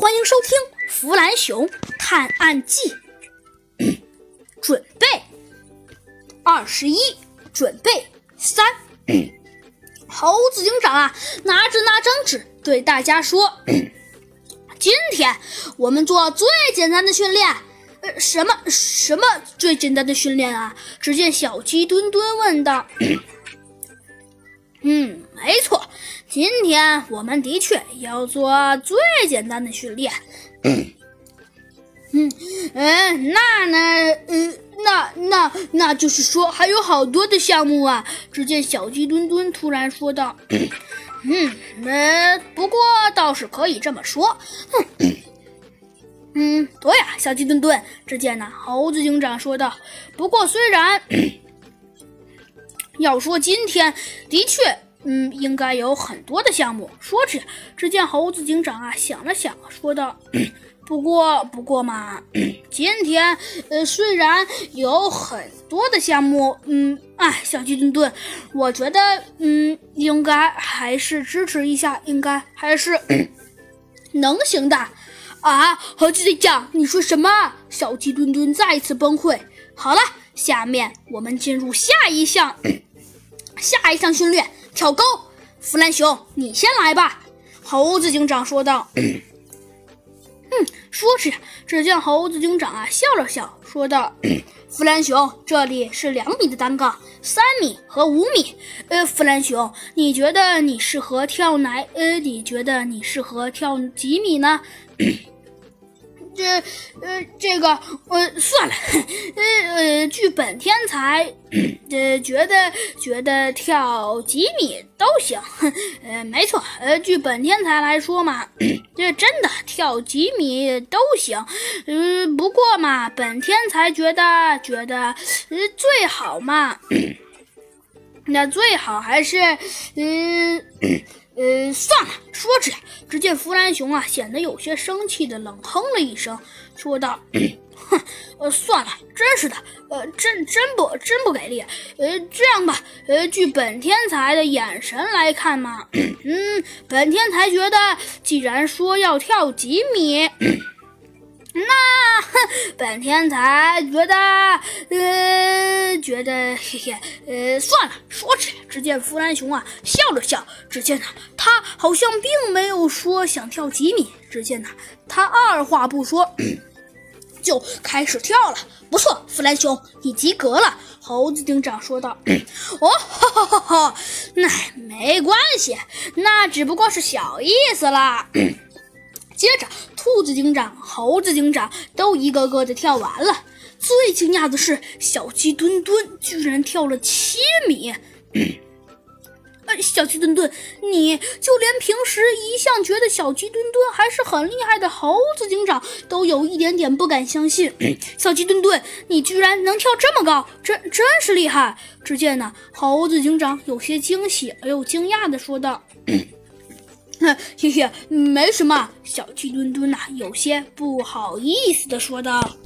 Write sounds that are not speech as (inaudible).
欢迎收听《弗兰熊探案记》。(clears throat) 准备，二十一，准备三。(clears throat) 猴子警长啊，拿着那张纸对大家说：“ (clears throat) 今天我们做最简单的训练。呃，什么什么最简单的训练啊？”只见小鸡墩墩问道。嗯，没错，今天我们的确要做最简单的训练。嗯，嗯，那呢？嗯，那那那就是说还有好多的项目啊！只见小鸡墩墩突然说道：“嗯，呃，不过倒是可以这么说。”哼，嗯，对呀，小鸡墩墩。只见呢，猴子警长说道：“不过虽然……”要说今天的确，嗯，应该有很多的项目。说着，只见猴子警长啊想了想，说道：“ (clears throat) 不过，不过嘛，(clears throat) 今天呃虽然有很多的项目，嗯，哎，小鸡墩墩，我觉得，嗯，应该还是支持一下，应该还是 (clears throat) 能行的。”啊，猴子警长，你说什么？小鸡墩墩再次崩溃。好了，下面我们进入下一项。下一项训练，跳高。弗兰熊，你先来吧。”猴子警长说道。(clears throat) “嗯，说着，只见猴子警长啊笑了笑，说道：‘ (clears throat) 弗兰熊，这里是两米的单杠，三米和五米。呃，弗兰熊，你觉得你适合跳哪？呃，你觉得你适合跳几米呢？’” (clears throat) 这呃，这个呃，算了，呃 (laughs) 呃，据本天才，呃，觉得觉得跳几米都行，呃，没错，呃，据本天才来说嘛，(clears throat) 这真的跳几米都行，嗯，不过嘛，本天才觉得觉得，呃，最好嘛，(clears throat) 那最好还是，嗯。呃算了。说着，只见弗兰熊啊，显得有些生气的冷哼了一声，说道：“ (clears throat) 哼，呃，算了，真是的，呃，真真不真不给力。呃，这样吧，呃，据本天才的眼神来看嘛，嗯，本天才觉得，既然说要跳几米。”那本天才觉得，呃，觉得嘿嘿，呃，算了。说着，只见弗兰熊啊笑了笑。只见呢，他好像并没有说想跳几米。只见呢，他二话不说就开始跳了。不错，弗兰熊，你及格了。猴子警长说道。(coughs) 哦，哈哈哈哈，那没关系，那只不过是小意思啦。接着，兔子警长、猴子警长都一个个的跳完了。最惊讶的是，小鸡墩墩居然跳了七米。(clears throat) 小鸡墩墩，你就连平时一向觉得小鸡墩墩还是很厉害的猴子警长，都有一点点不敢相信。(clears throat) 小鸡墩墩，你居然能跳这么高，真真是厉害！只见呢，猴子警长有些惊喜而又惊讶的说道。嘿嘿，没什么。小鸡墩墩呐，有些不好意思的说道。